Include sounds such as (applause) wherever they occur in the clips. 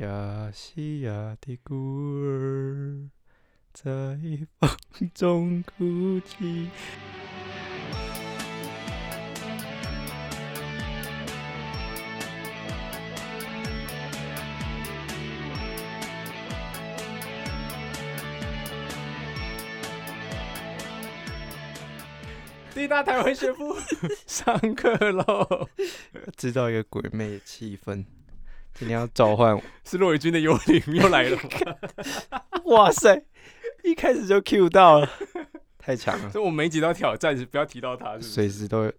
亚细亚的孤儿在风中哭泣。第一大台湾学府 (laughs) 上课喽！制造一个鬼魅的气氛。今天要召唤我，(laughs) 是骆伟军的幽灵又来了吗？(laughs) 哇塞！一开始就 Q 到了，太强了。所以我每集都要挑战，不要提到他，随时都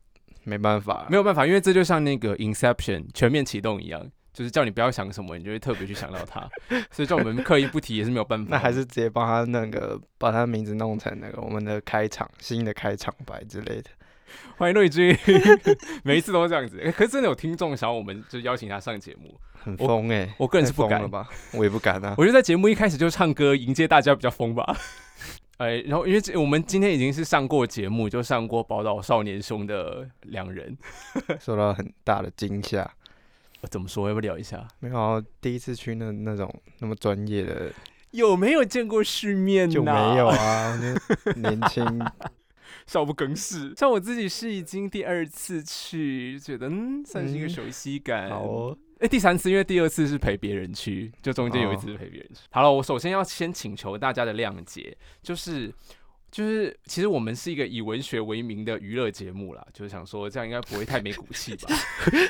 没办法，没有办法，因为这就像那个 Inception 全面启动一样，就是叫你不要想什么，你就会特别去想到他。(laughs) 所以叫我们刻意不提也是没有办法。那还是直接帮他那个把他名字弄成那个我们的开场新的开场白之类的。(laughs) 欢迎瑞军，(laughs) 每一次都是这样子。哎，可是真的有听众想要我们就邀请他上节目，很疯哎！我个人是不敢了吧，我也不敢啊。(laughs) 我觉得在节目一开始就唱歌迎接大家比较疯吧。哎，然后因为我们今天已经是上过节目，就上过《宝岛少年兄》的两人，受到很大的惊吓。怎么说？要不聊一下？没有，第一次去那那种那么专业的，有没有见过世面？就没有啊，年轻。少不更事，像我自己是已经第二次去，觉得嗯，算是一个熟悉感。好哦，哎，第三次，因为第二次是陪别人去，就中间有一次是陪别人去。好了，我首先要先请求大家的谅解，就是。就是，其实我们是一个以文学为名的娱乐节目啦，就是想说这样应该不会太没骨气吧？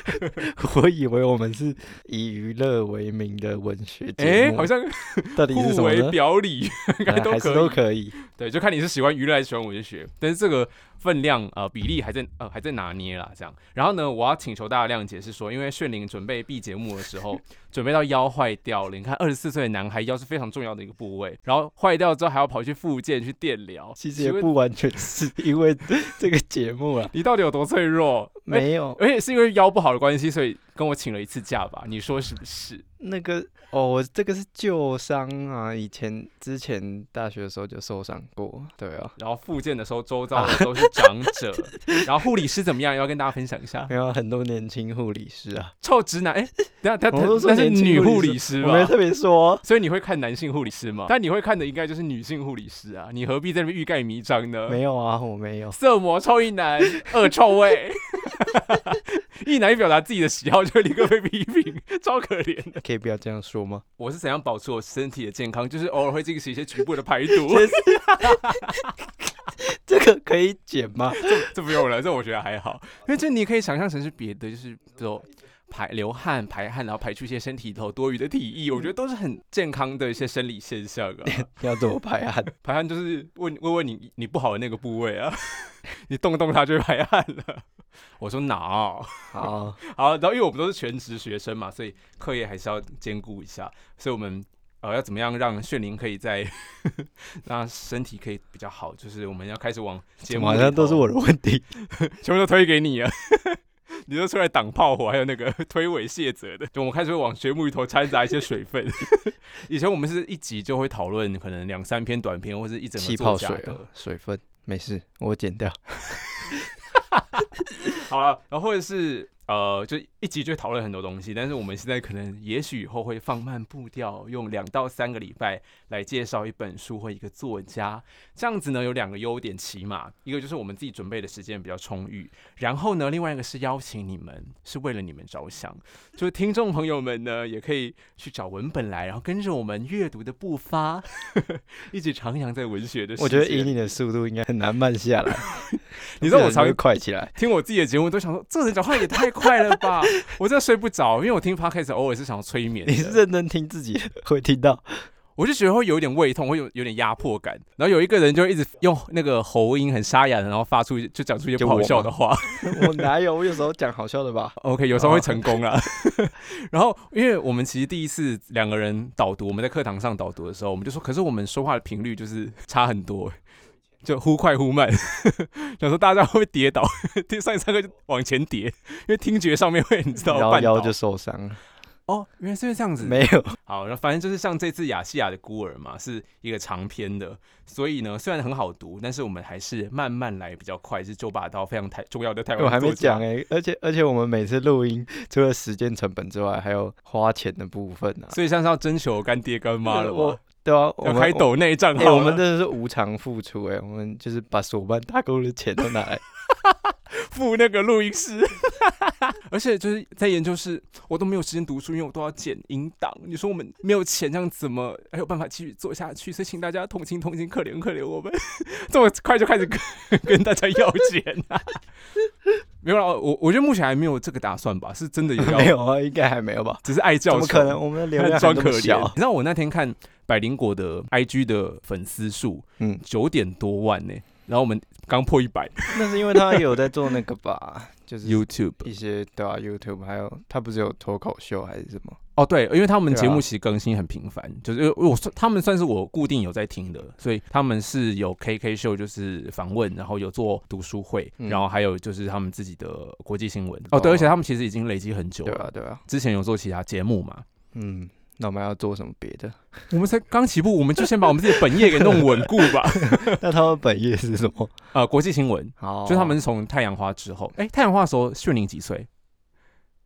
(laughs) 我以为我们是以娱乐为名的文学节目，好像 (laughs) 到底是什么表里，(laughs) 应该都可以，都可以。对，就看你是喜欢娱乐还是喜欢文学，但是这个。分量呃比例还在呃还在拿捏啦，这样。然后呢，我要请求大家谅解，是说因为炫灵准备 B 节目的时候，(laughs) 准备到腰坏掉了。你看，二十四岁的男孩腰是非常重要的一个部位，然后坏掉之后还要跑去复健去电疗。其实也不完全是因为这个节目啊，你到底有多脆弱？没有，而且是因为腰不好的关系，所以跟我请了一次假吧？你说是不是？那个。哦，我这个是旧伤啊，以前之前大学的时候就受伤过，对啊。然后复健的时候，周遭的都是长者。(laughs) 然后护理师怎么样？要跟大家分享一下。有很多年轻护理师啊，臭直男。哎，等下他他是女护理师，我没特别说。所以你会看男性护理师吗？但你会看的应该就是女性护理师啊，你何必在那边欲盖弥彰呢？没有啊，我没有。色魔臭一男，恶臭味。(laughs) 一男一表达自己的喜好，就立刻被批评，(laughs) 超可怜的。可以不要这样说吗？我是怎样保持我身体的健康？就是偶尔会进行一些局部的排毒。(laughs) 这个可以减吗？这这不用了，这我觉得还好。因为这你可以想象成是别的，就是说排流汗、排汗，然后排出一些身体里头多余的体液，我觉得都是很健康的一些生理现象啊。(laughs) 要怎么排汗？(laughs) 排汗就是问问问你你不好的那个部位啊，(laughs) 你动动它就排汗了。我说脑好好，然后因为我们都是全职学生嘛，所以课业还是要兼顾一下。所以我们呃要怎么样让炫灵可以在让身体可以比较好？就是我们要开始往节目，好像都是我的问题，全部都推给你啊！你就出来挡炮火，还有那个 (laughs) 推诿卸责的。就我们开始会往节目里头掺杂一些水分。(laughs) 以前我们是一集就会讨论可能两三篇短片，或者一整气泡水的水分，没事，我剪掉。(laughs) 好了，然后或者是。呃，就一集就讨论很多东西，但是我们现在可能也许以后会放慢步调，用两到三个礼拜来介绍一本书或一个作家，这样子呢有两个优点，起码一个就是我们自己准备的时间比较充裕，然后呢另外一个是邀请你们是为了你们着想，就是听众朋友们呢也可以去找文本来，然后跟着我们阅读的步伐 (laughs) 一起徜徉在文学的。我觉得以你的速度应该很难慢下来，(laughs) 你知道我 (laughs) 才会快起来，听我自己的节目都想说这人讲话也太。快了吧！(laughs) 我真的睡不着，因为我听 podcast 偶尔是想要催眠。你是认真听自己 (laughs) 会听到，我就觉得会有点胃痛，会有有点压迫感。然后有一个人就一直用那个喉音很沙哑的，然后发出就讲出一些不好笑的话。我 (laughs) 哪有？我有时候讲好笑的吧。OK，有时候会成功啊。然后因为我们其实第一次两个人导读，我们在课堂上导读的时候，我们就说，可是我们说话的频率就是差很多。就忽快忽慢，想说大家会跌倒，第上一上课就往前跌，因为听觉上面会你知道，腰腰就受伤了。哦，原来是这样子。没有，好，然后反正就是像这次亚细亚的孤儿嘛，是一个长篇的，所以呢，虽然很好读，但是我们还是慢慢来比较快。是九把刀非常台重要的台湾我还没讲哎、而且而且我们每次录音，除了时间成本之外，还有花钱的部分啊。所以像是要征求干爹干妈了我吗？对啊，我们抖内账哎、号了、我们真的是无偿付出哎、我们就是把所办打工的钱都拿来。(laughs) (laughs) 付那个录音师，(laughs) 而且就是在研究室，我都没有时间读书，因为我都要剪音档。你说我们没有钱，这样怎么还有办法继续做下去？所以请大家同情同情，可怜可怜我们，(laughs) 这么快就开始跟跟大家要钱啊？没有啦，我我觉得目前还没有这个打算吧，是真的有要，没有啊，应该还没有吧？只是爱怎叫求。么可能？我们的流量还装可怜。这么小你？知道我那天看百灵果的 IG 的粉丝数，嗯，九点多万呢、然后我们刚破一百。那是因为他有在做那个吧，(laughs) 就是，YouTube。一些对啊，YouTube，还有他不是有脱口秀还是什么？哦，对，因为他们节目其实更新很频繁，就是因为我算他们算是我固定有在听的，所以他们是有 KK 秀，就是访问，然后有做读书会，嗯。然后还有就是他们自己的国际新闻。哦，对，哦而且他们其实已经累积很久了，对啊，对啊，之前有做其他节目嘛。嗯，那我们要做什么别的？(laughs) 我们才刚起步，我们就先把我们自己的本业给弄稳固吧。(laughs) 那他们本业是什么？呃，国际新闻，好，就他们是从太阳花之后，哎，太阳花的时候，炫宁几岁？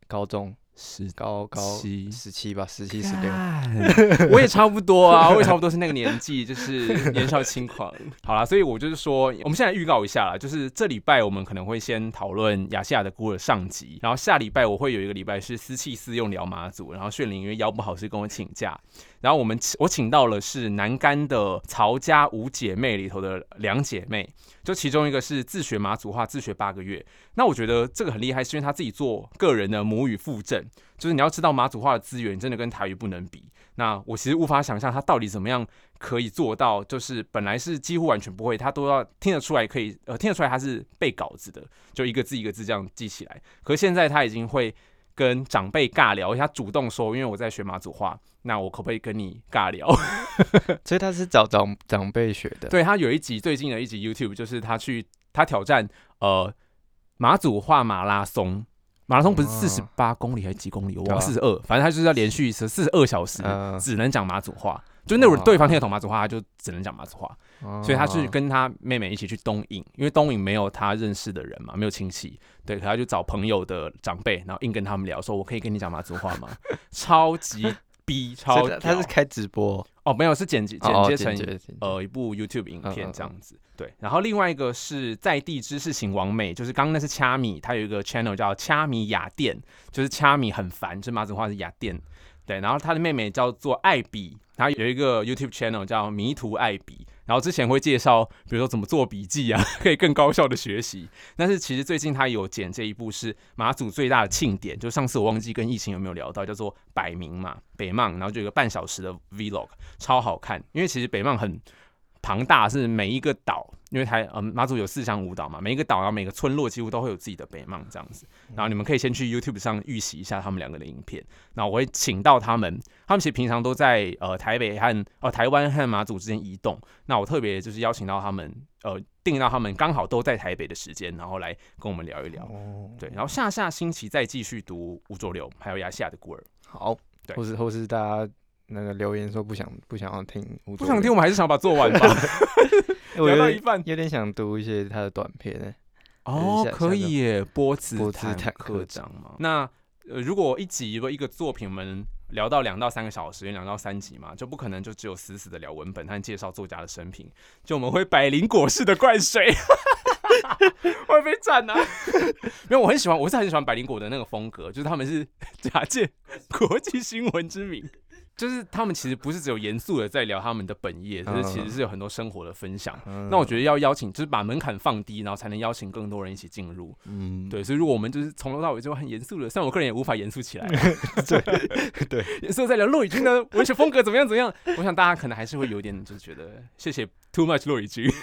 高中十高高七十七吧，十七十六。(laughs) 我也差不多啊，我也差不多是那个年纪，就是 (laughs) 年少轻狂。好啦，所以我就是说，我们现在预告一下啦，就是这礼拜我们可能会先讨论亚细亚的孤儿上集，然后下礼拜我会有一个礼拜是私器私用聊马祖，然后炫灵因为腰不好是跟我请假，然后我们我请到了是南干的曹家五姐妹里头的两姐妹，就其中一个是自学马祖话，自学八个月。那我觉得这个很厉害，是因为她自己做个人的母语附证，就是你要知道马祖话的资源真的跟台语不能比。那我其实无法想象她到底怎么样可以做到，就是本来是几乎完全不会，她都要听得出来，可以呃听得出来她是背稿子的，就一个字一个字这样记起来。可是现在她已经会跟长辈尬聊，而且她主动说，因为我在学马祖话，那我可不可以跟你尬聊？(laughs) 所以他是找长长辈学的。对他有一集最近的一集 YouTube，就是他去他挑战呃马祖话马拉松，马拉松不是哦四十八公里还是几公里？我四十二，反正他就是要连续四十二小时嗯只能讲马祖话。就那会儿对方听得懂马祖话，他就只能讲马祖话，哦所以他是跟他妹妹一起去东引，因为东引没有他认识的人嘛，没有亲戚，对，可他就找朋友的长辈，然后硬跟他们聊，说我可以跟你讲马祖话吗？超级逼，超他他是屌开直播，哦，没有是剪辑剪哦接成呃一部 YouTube 影片这样子。对，然后另外一个是在地知识型王美，就是刚刚那是掐米，他有一个 channel 叫掐米雅店，就是掐米很烦，就马子话是雅店。对，然后他的妹妹叫做艾比，他有一个 YouTube channel 叫迷途艾比，然后之前会介绍，比如说怎么做笔记啊，(laughs) 可以更高效的学习。但是其实最近他有剪这一部是马祖最大的庆典，就上次我忘记跟疫情有没有聊到，叫做百名嘛，北望，然后就有个半小时的 Vlog，超好看。因为其实北望很庞大，是每一个岛，因为台嗯马祖有四乡舞蹈嘛，每一个岛然后每个村落几乎都会有自己的北邙这样子。然后你们可以先去 YouTube 上预习一下他们两个的影片。那我会请到他们，他们其实平常都在呃台北和呃台湾和马祖之间移动。那我特别就是邀请到他们，呃定到他们刚好都在台北的时间，然后来跟我们聊一聊。哦，对，然后下下星期再继续读吴浊流，还有亚细亚的孤儿。好，对或是或是大家那个留言说不想不想要听，不想听，我们还是想把它做完吧。(laughs) 聊到一半有点想读一些他的短片欸哦，可以耶，波茨波茨坦坦克克长嘛。那呃，如果一集不一个作品，我们聊到两到三个小时，因为两到三集嘛，就不可能就只有死死的聊文本和介绍作家的生平，就我们会百灵果式的灌水，(laughs) 会被赞啊！(laughs) 没有，我很喜欢，我是很喜欢百灵果的那个风格，就是他们是假借国际新闻之名。就是他们其实不是只有严肃的在聊他们的本业，就是其实是有很多生活的分享。嗯那我觉得要邀请，就是把门槛放低，然后才能邀请更多人一起进入。嗯，对，所以如果我们就是从头到尾就很严肃的，虽然我个人也无法严肃起来，(laughs) 对 (laughs) 对，严肃在聊骆以军的文学风格怎么样怎么样，我想大家可能还是会有点就是觉得谢谢 too much 骆以军。(laughs)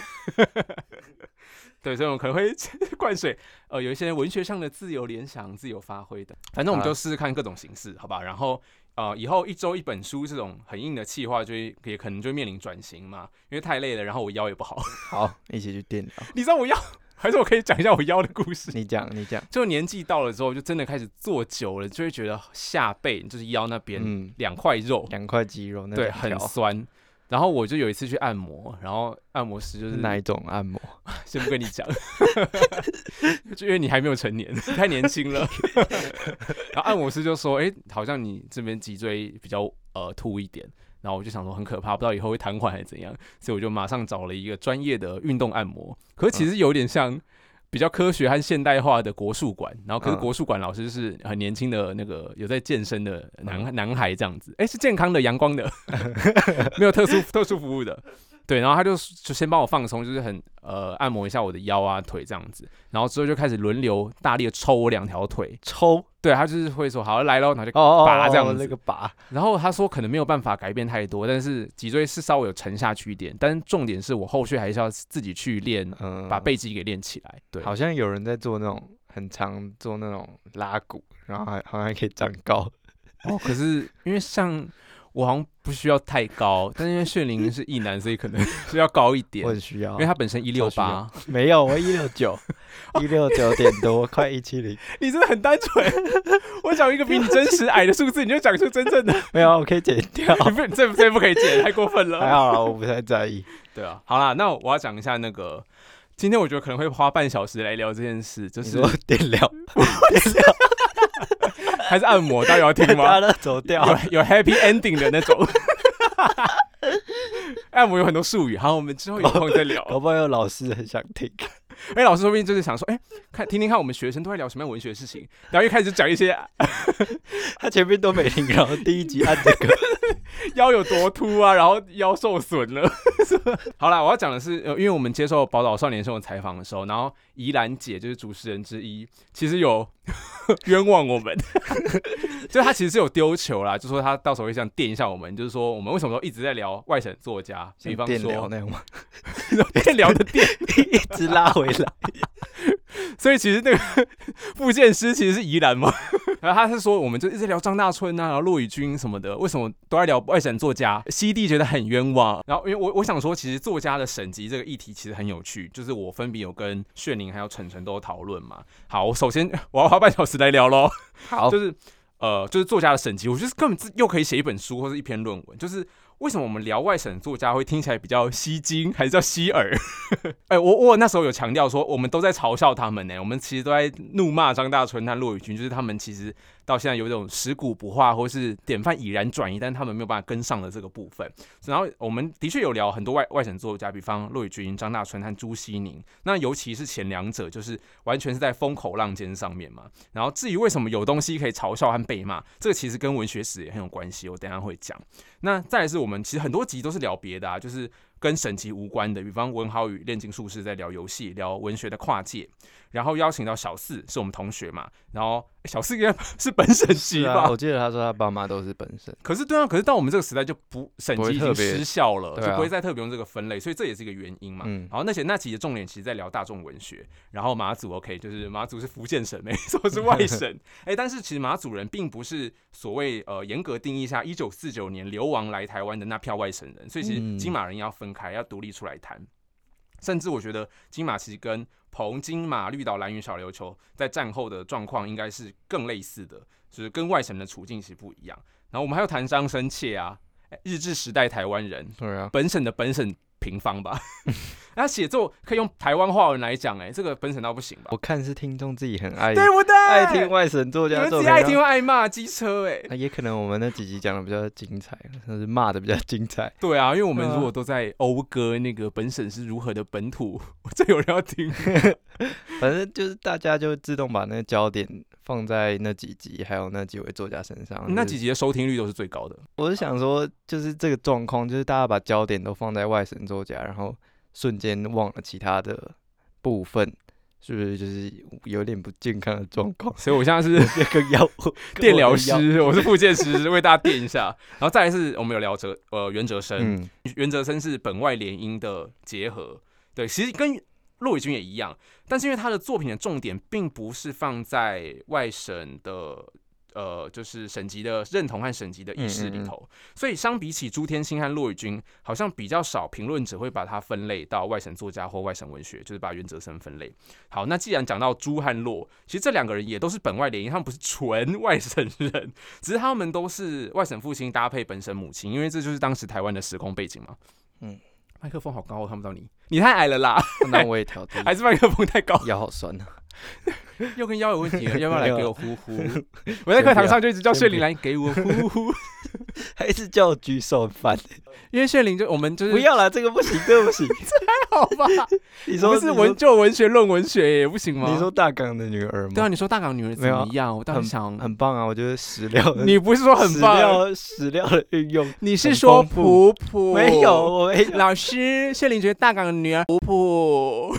对，所以我们可能会灌水，呃，有一些文学上的自由联想、自由发挥的，反正我们就试试看各种形式，好吧？然后呃，以后一周一本书这种很硬的企划，就会也可能就会面临转型嘛，因为太累了，然后我腰也不好。(laughs) 好，一起去电疗。(laughs) 你知道我腰还是我可以讲一下我腰的故事？你讲，你讲。就年纪到了之后，就真的开始坐久了，就会觉得下背就是腰那边嗯，两块肉，两块肌肉，那对，很酸。然后我就有一次去按摩，然后按摩师就是是哪一种按摩？(laughs) 先不跟你讲，(laughs) 就因为你还没有成年，你 (laughs) 太年轻了。然后按摩师就说：“哎、好像你这边脊椎比较呃凸一点。”然后我就想说很可怕，不知道以后会瘫痪还是怎样，所以我就马上找了一个专业的运动按摩。可是其实有点像比较科学和现代化的国术馆，然后可是嗯。国术馆老师是很年轻的那个有在健身的男、嗯。男孩这样子，哎、是健康的、阳光的，(laughs) 没有特殊特殊服务的。对，然后他就就先帮我放松，就是很呃按摩一下我的腰啊腿这样子，然后之后就开始轮流大力的抽我两条腿。抽对他就是会说好来喽，然后就拔这样子那个拔，然后他说可能没有办法改变太多，但是脊椎是稍微有沉下去一点，但是重点是我后续还是要自己去练，嗯，把背肌给练起来。对，好像有人在做那种很常做那种拉骨，然后还好像还可以长高。哦，可是因为像我好像不需要太高，但是因为炫灵是异男，所以可能 (laughs) 是要高一点我，很需要，因为他本身一六八，没有，我一六九，(laughs) 一六九点多，快一七零。你真的很单纯。我讲一个比你真实矮的数字，你就讲出真正的，没有，我可以剪掉。(laughs) 你不这这不可以剪，太过分了。还好啦，我不太在意。对啊，好啦，那我要讲一下那个。今天我觉得可能会花半小时来聊这件事，就是你说电聊，电疗，(laughs) 还是按摩，大家要听吗？大家都走掉。有有 happy ending 的那种。(laughs) 按摩有很多术语，好，我们之后有空再聊。搞不好有老师很想听。哎、老师说不定就是想说，哎、看听听看我们学生都在聊什么样文学的事情，然后一开始就讲一些 (laughs) 他前面都没听，然后第一集按这个，(laughs) 腰有多凸啊，然后腰受损了。(laughs) 好啦，我要讲的是，呃，因为我们接受宝岛少年生活采访的时候，然后宜兰姐就是主持人之一，其实有 (laughs) 冤枉我们，就是她其实是有丢球啦，就说她到时候会想电一下我们，就是说我们为什么都一直在聊外省作家，比方说那样吗？电聊的电，一直拉回来。所以其实那个复健师其实是宜兰嘛，然后他是说我们就一直聊张大春啊，然后骆以军什么的，为什么都在聊外省作家？西弟觉得很冤枉。然后因为我我想说，其实作家的省级这个议题其实很有趣，就是我分别有跟炫宁还有晨晨都有讨论嘛。好，我首先我要花半小时来聊喽，好就，是呃，就是作家的省级，我觉得根本自又可以写一本书或是一篇论文，就是。为什么我们聊外省作家会听起来比较吸睛，还是叫吸耳？(laughs) 哎、我我那时候有强调说，我们都在嘲笑他们呢、我们其实都在怒骂张大春和骆宇军，就是他们其实到现在有一种食古不化，或是典范已然转移，但他们没有办法跟上的这个部分。然后我们的确有聊很多外外省作家，比方骆宇军、张大春和朱西宁。那尤其是前两者，就是完全是在风口浪尖上面嘛。然后至于为什么有东西可以嘲笑和被骂，这个其实跟文学史也很有关系，我等下会讲。那再来是我们其实很多集都是聊别的啊，就是跟省级无关的，比方文豪与炼金术士在聊游戏、聊文学的跨界，然后邀请到小四是我们同学嘛，然后诶小四应该是本省是级吧？啊，我记得他说他爸妈都是本省。可是对啊，可是到我们这个时代就不省级已经失效了，就不会再特别用这个分类，所以这也是一个原因嘛。嗯然后那些那期的重点其实在聊大众文学，然后马祖 OK 就是马祖是福建省，没错是外省，哎、但是其实马祖人并不是所谓呃严格定义下一九四九年流亡来台湾的那票外省人，所以其实嗯金马人要分开，要独立出来谈。甚至我觉得金马其实跟彭金马、绿岛、蓝屿、小琉球在战后的状况应该是更类似的，就是跟外省的处境其实不一样。然后我们还有谈商生切啊，哎日治时代台湾人，对啊，本省的本省平方吧。那写作可以用台湾话文来讲，哎，这个本省到不行吧我？看是听众自己很爱对不对？爱听外省作你家做们自己爱听又爱骂机车，哎，那也可能我们那几集讲的比较精彩，甚至骂的比较精彩。对啊，因为我们如果都在讴歌那个本省是如何的本土，这有人要听。(laughs) 反正就是大家就自动把那个焦点放在那几集，还有那几位作家身上。那几集的收听率都是最高的。我是想说，就是这个状况，就是大家把焦点都放在外省作家，然后瞬间忘了其他的部分，是不是就是有点不健康的状况？所以我现在是那个药 (laughs) 电疗，师，我是复健师，为大家电一下。然后再来是我们有聊哲呃袁哲生，嗯，袁哲生是本外联姻的结合，对，其实跟骆以军也一样，但是因为他的作品的重点并不是放在外省的呃，就是省级的认同和省级的意识里嗯嗯嗯头。所以相比起朱天心和骆以军，好像比较少评论者会把它分类到外省作家或外省文学，就是把原则生分类。好，那既然讲到朱和骆，其实这两个人也都是本外联姻，他们不是纯外省人，只是他们都是外省父亲搭配本省母亲，因为这就是当时台湾的时空背景嘛。嗯，麦克风好高，我看不到你，你太矮了啦，那我也调低，(laughs) 还是麦克风太高，腰好酸啊。(laughs) 又跟腰有问题了，要不要来给我呼呼？(laughs) 我在课堂上就一直叫炫灵来给我呼呼，还是叫我举手很烦。因为炫灵就我们就是不要了，这个不行，这个不行。(laughs) 好吧，你说是文就文学论文学也不行吗？你说大港的女儿吗？对啊，你说大港女儿怎么样？我当时想，很棒啊，我觉得史料的，你不是说很史棒？料史料的运用你是说普普？没有，我没有。老师，谢玲觉得大港的女儿普普，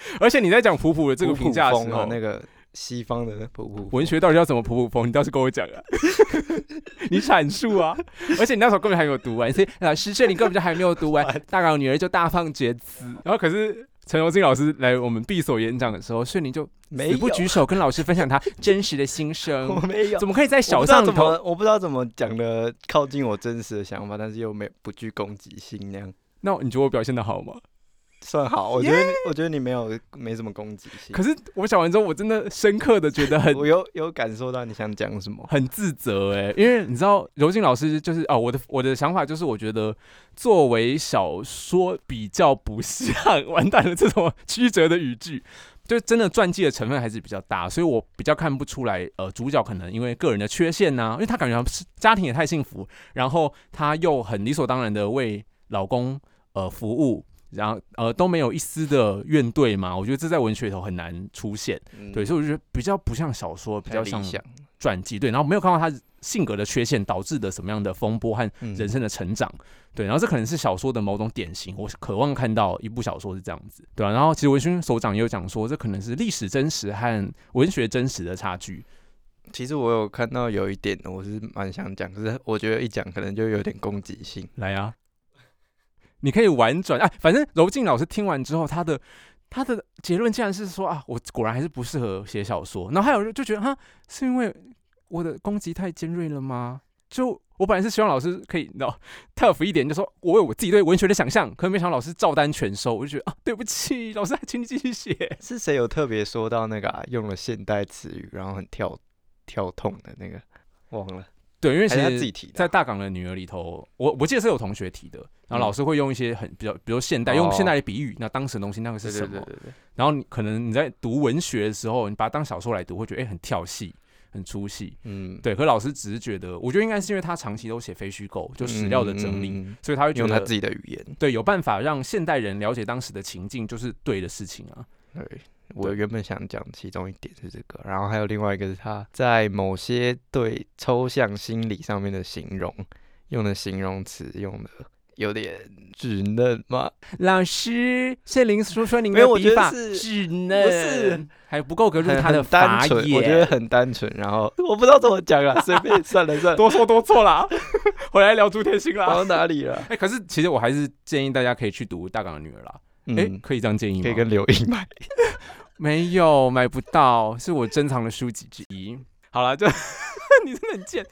(laughs) 而且你在讲普普的这个评价的时候，那个西方的普普文学到底要怎么普普风？你倒是跟我讲啊，(laughs) (laughs) 你阐述啊！而且你那时候根本还没有读完，所以老师，谢玲根本就还没有读完，大港女儿就大放厥词。然后可是陈荣金老师来我们闭锁演讲的时候，炫灵就没不举手跟老师分享他真实的心声我声。没有。怎么可以在小上头？我不知道怎么讲的靠近我真实的想法，但是又没不具攻击性那样。那你觉得我表现的好吗？算好，我觉得你我觉得你没有没什么攻击性，可是我讲完之后，我真的深刻的觉得很我有有感受到你想讲什么。很自责哎，因为你知道柔静老师就是哦，我的我的想法就是，我觉得作为小说比较不像完蛋了这种曲折的语句，就真的传记的成分还是比较大，所以我比较看不出来呃主角可能因为个人的缺陷呐、因为他感觉他是家庭也太幸福，然后他又很理所当然的为老公呃服务。然后呃都没有一丝的怨怼嘛，我觉得这在文学里头很难出现，嗯。对，所以我觉得比较不像小说，比较像传记，对，然后没有看到他性格的缺陷导致的什么样的风波和嗯。人生的成长，对，然后这可能是小说的某种典型，我渴望看到一部小说是这样子，对啊，然后其实文勋首长也有讲说，这可能是历史真实和文学真实的差距，其实我有看到有一点，我是蛮想讲，可是我觉得一讲可能就有点攻击性。来啊，你可以婉转啊，反正柔静老师听完之后，他的他的结论竟然是说啊，我果然还是不适合写小说，然后还有人就觉得哈，是因为我的攻击太尖锐了吗？就我本来是希望老师可以，你知道，tough 一点，就说我有我自己对文学的想象，可是没想到老师照单全收，我就觉得啊，对不起，老师还，请你继续写。是谁有特别说到那个、啊、用了现代词语，然后很跳跳痛的那个？忘了，对，因为其实自己提的啊、在大港的女儿里头，我我记得是有同学提的，然后老师会用一些很比较，比如现代，用哦现代的比喻，那当时的东西那个是什么？然后你可能你在读文学的时候，你把它当小说来读，会觉得哎、很跳戏，很出戏。嗯，对，可老师只是觉得，我觉得应该是因为他长期都写非虚构，就史料的整理，嗯所以他会觉得用他自己的语言。对有办法让现代人了解当时的情境，就是对的事情啊。对，我原本想讲其中一点是这个，然后还有另外一个是他在某些对抽象心理上面的形容，用的形容词用的有点稚嫩吗？老师，谢林说说您没有我觉得的笔法是稚不是嫩，还不够格入他的法纯，我觉得。很单纯。然后我不知道怎么讲啊，随便算了算了，多说多错啦，(laughs) 回来聊朱天心啦。聊到哪里了？哎、可是其实我还是建议大家可以去读《大港的女儿》啦。哎、嗯，可以这样建议吗？可以跟刘英买。没有买不到，是我珍藏的书籍之一。好了，就 (laughs) 你真的很贱。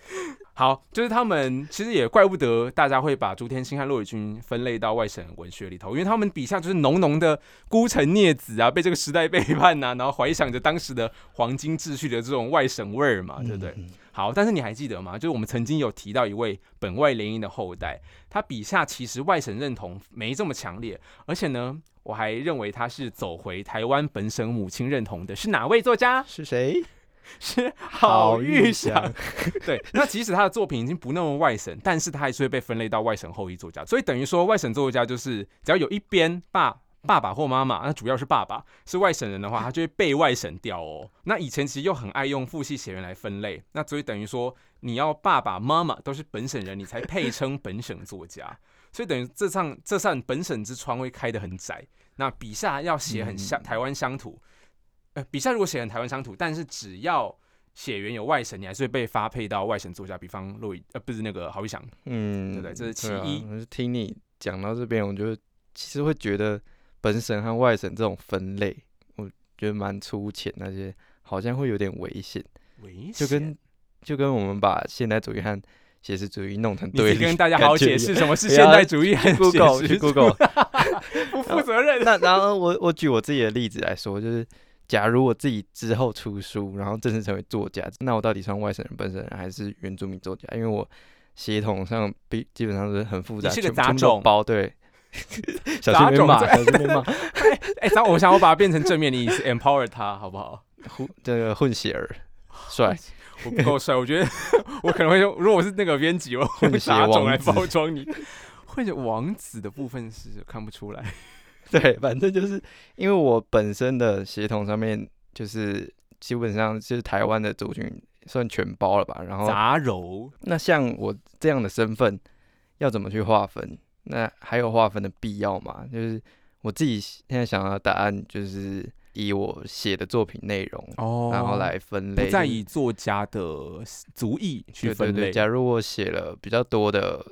好，就是他们其实也怪不得大家会把朱天心和骆以军分类到外省文学里头，因为他们笔下就是浓浓的孤城孽子啊，被这个时代背叛呐、然后怀想着当时的黄金秩序的这种外省味儿嘛，对不对？好，但是你还记得吗？就是我们曾经有提到一位本外联姻的后代，他笔下其实外省认同没这么强烈，而且呢，我还认为他是走回台湾本省母亲认同的，是哪位作家？是谁？(laughs) 是郝玉祥祥。(laughs) 对，那即使他的作品已经不那么外省，但是他还是会被分类到外省后裔作家，所以等于说外省作家就是只要有一边爸。爸爸或妈妈，那主要是爸爸是外省人的话，他就会被外省掉哦。那以前其实又很爱用父系血缘来分类，那所以等于说你要爸爸妈妈都是本省人，你才配称本省作家。所以等于这扇这扇本省之窗会开得很窄。那笔下要写很乡、嗯台湾乡土，呃，笔下如果写很台湾乡土，但是只要血缘有外省，你还是会被发配到外省作家，比方洛伊呃不是那个郝玉祥，嗯，对不对这是其一听你讲到这边，我就其实会觉得本省和外省这种分类，我觉得蛮粗浅，那些好像会有点危险，危险就跟就跟我们把现代主义和写实主义弄成对立，跟大家好好解释什么是 (laughs) 现代主义和写 Google 去实主义 Google。(laughs) 不负责任。那然后我我举我自己的例子来说，就是假如我自己之后出书，然后正式成为作家，那我到底算外省人、本省人还是原住民作家？因为我血统上比基本上是很复杂，你是个杂种包对。(laughs) 小心被骂，这小心被骂，哎，咱我想我把它变成正面的意思，empower 他，好不好？混这个混血儿，帅，我不够帅，我觉得我可能会用，如果我是那个编辑，我会用混血杂种来包装你。混血王子的部分是看不出来，(laughs) 对，反正就是因为我本身的协同上面就是基本上就是台湾的族群算全包了吧，然后杂糅那像我这样的身份，要怎么去划分？那还有划分的必要吗？就是我自己现在想要的答案，就是以我写的作品内容，哦然后来分类，不再以作家的族裔去分类。对对对。假如我写了比较多的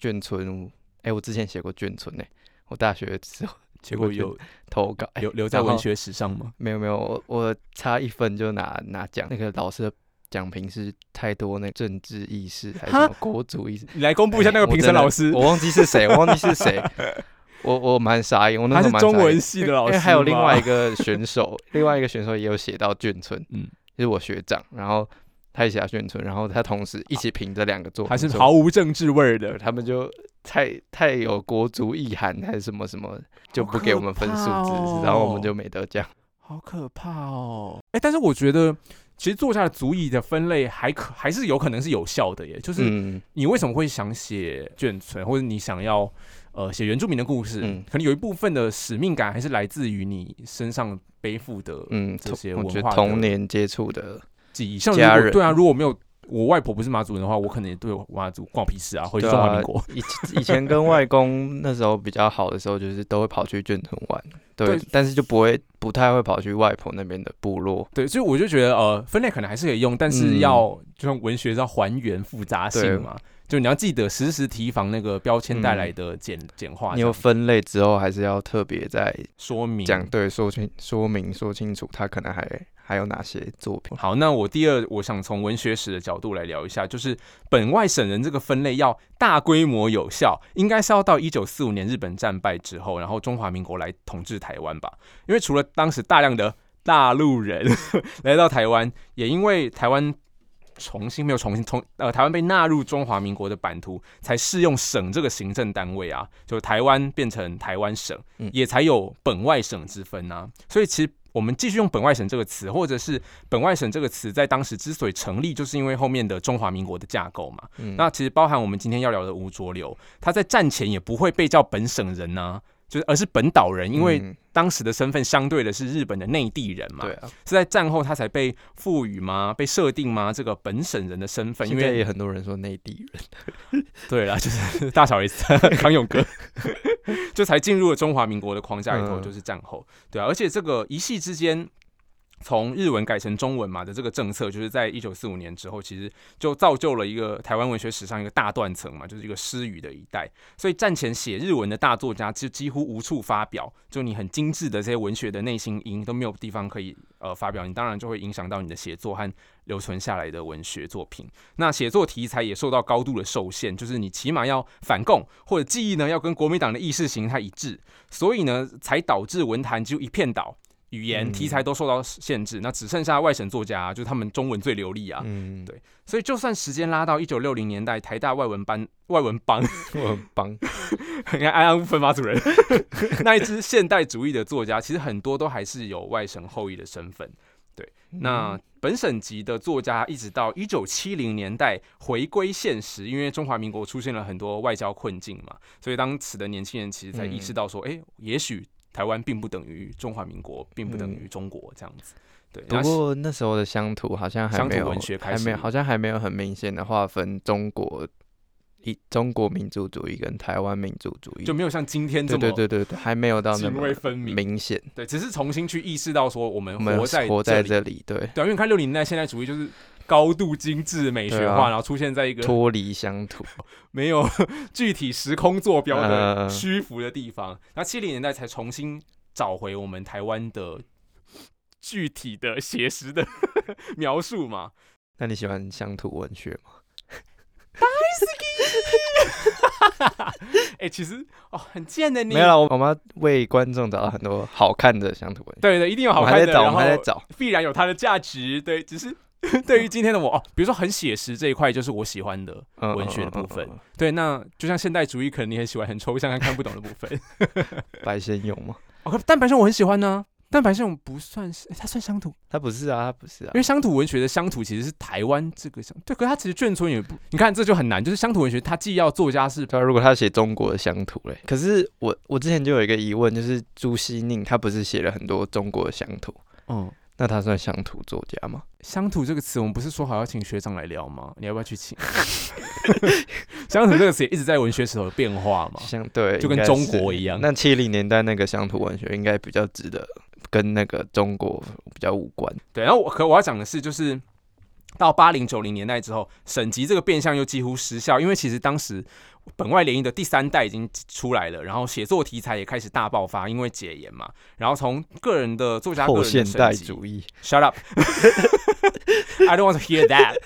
眷村，哎、我之前写过眷村呢、我大学时候结果有投稿，哎留留在文学史上吗？没有没有，我我差一分就拿拿奖，那个老师的奖评是太多那政治意识还是什么国主意识。你来公布一下那个评审老师，我忘记是谁，我忘记是谁。(laughs) 我我蛮傻眼，我那他时候蛮傻眼是中文系的老师因为还有另外一吗个选手，另外一个选手也有写到眷村，嗯嗯，(laughs) 就是我学长，然后他也写到眷村，然后他同时一起评这两个作品，还是毫无政治味儿的。他们就太太有国族意涵还是什么什么，就不给我们分数字，然后我哦们就没得奖。好可怕哦！哎、但是我觉得，其实作家的足以的分类还可还是有可能是有效的耶。就是嗯，你为什么会想写眷存，或者你想要呃写原住民的故事，嗯可能有一部分的使命感还是来自于你身上背负的嗯，这些文化童年接触的，记忆。像如果对啊，如果没有我外婆不是马祖人的话，我可能也对我马祖关我屁事啊，回去对啊中华民国。，以以前跟外公那时候比较好的时候，就是都会跑去眷村玩，对，对。但是就不会不太会跑去外婆那边的部落。对，所以我就觉得呃，分类可能还是可以用，但是嗯。要、就像文学要还原复杂性嘛，就你要记得时时提防那个标签带来的简、简化你有分类之后，还是要特别再说明。讲对说清说明说清楚，他可能还还有哪些作品。好，那我第二，我想从文学史的角度来聊一下，就是本外省人这个分类要大规模有效，应该是要到一九四五年日本战败之后，然后中华民国来统治台湾吧。因为除了当时大量的大陆人 (laughs) 来到台湾，也因为台湾重新没有重新从呃台湾被纳入中华民国的版图，才适用省这个行政单位啊，就台湾变成台湾省，嗯也才有本外省之分啊。所以其实我们继续用本外省这个词，或者是本外省这个词，在当时之所以成立，就是因为后面的中华民国的架构嘛。嗯那其实包含我们今天要聊的吴浊流，他在战前也不会被叫本省人呐、就是而是本岛人，因为嗯当时的身份相对的是日本的内地人嘛。对啊，是在战后他才被赋予吗？被设定吗？这个本省人的身份，因为也很多人说内地人，(laughs) 对啦，就是大小 S (laughs) 康永哥，(laughs) 就才进入了中华民国的框架里头，嗯就是战后，对啊，而且这个一系之间。从日文改成中文嘛的这个政策，就是在一九四五年之后，其实就造就了一个台湾文学史上一个大断层嘛，就是一个失语的一代。所以战前写日文的大作家，就几乎无处发表，就你很精致的这些文学的内心音都没有地方可以呃发表，你当然就会影响到你的写作和留存下来的文学作品。那写作题材也受到高度的受限，就是你起码要反共或者记忆呢要跟国民党的意识形态一致，所以呢才导致文坛就一片倒。语言嗯。题材都受到限制，那只剩下外省作家、啊，就是他们中文最流利啊。嗯，对所以就算时间拉到一九六零年代，台大外文班外文帮，外文帮，你看安安分马主任那一支现代主义的作家，其实很多都还是有外省后裔的身份。对那本省级的作家，一直到一九七零年代回归现实，因为中华民国出现了很多外交困境嘛，所以当时的年轻人其实才意识到说，哎、也许台湾并不等于中华民国，并不等于中国这样子。对，不过那时候的乡土好像还没有文学开始还没有好像还没有很明显的划分中国一中国民族主义跟台湾民族主义，就没有像今天这对么对对对对，还没有到那泾么渭分明。明显。对，只是重新去意识到说，我们活在活在这里。对，对啊，因为你看六零年代现代主义就是高度精致美学化，啊然后出现在一个脱离乡土，(laughs) 没有 (laughs) 具体时空坐标的呃虚浮的地方。那七零年代才重新找回我们台湾的具体的写实的 (laughs) 描述嘛。那你喜欢乡土文学吗？(laughs) 哎、其实哦，很贱的你。没有了，我我们要为观众找到很多好看的乡土文学。对对，一定有好我们还在找，我看的，然后们还在找。必然有它的价值。对，只是 (laughs) 对于今天的我，哦，比如说很写实这一块，就是我喜欢的。嗯文学的部分嗯嗯嗯对，那就像现代主义，可能你很喜欢很抽象、和看不懂的部分。嗯 (laughs) 白先勇吗？哦，但白先勇我很喜欢呢。但白先勇不算是，诶他算乡土，他不是啊，他不是啊因。为乡土文学的乡土其实是台湾这个乡，对，可是他其实眷村也不，你看这就很难，就是乡土文学，它既要作家是对啊，如果他写中国的乡土嘞，可是我我之前就有一个疑问，就是朱熹宁他不是写了很多中国的乡土，嗯。那他算乡土作家吗？乡土这个词，我们不是说好要请学长来聊吗？你要不要去请？(laughs) 乡土这个词也一直在文学史有变化嘛。相对就跟中国一样那七零年代那个乡土文学应该比较值得跟那个中国比较无关。对，然后我可我要讲的是，就是到八零九零年代之后，省级这个变相又几乎失效，因为其实当时本外联谊的第三代已经出来了，然后写作题材也开始大爆发，因为解严嘛。然后从个人的作家个人主义，Shut up! (laughs) I don't want to hear that.